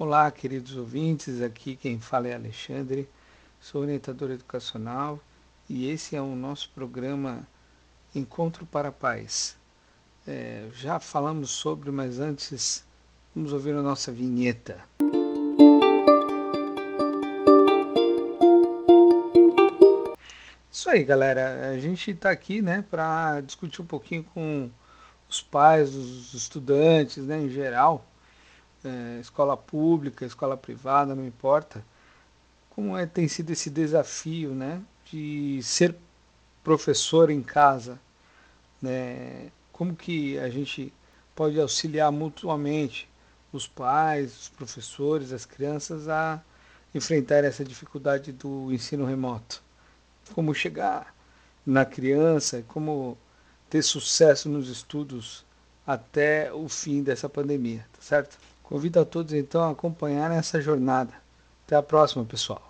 Olá, queridos ouvintes, aqui quem fala é Alexandre, sou orientador educacional e esse é o nosso programa Encontro para a Paz. É, já falamos sobre, mas antes vamos ouvir a nossa vinheta. Isso aí, galera. A gente está aqui, né, para discutir um pouquinho com os pais, os estudantes, né, em geral, é, escola pública, escola privada, não importa, como é, tem sido esse desafio, né, de ser professor em casa, né, como que a gente pode auxiliar mutuamente os pais, os professores, as crianças a enfrentar essa dificuldade do ensino remoto como chegar na criança, como ter sucesso nos estudos até o fim dessa pandemia, tá certo? Convido a todos então a acompanhar essa jornada. Até a próxima, pessoal.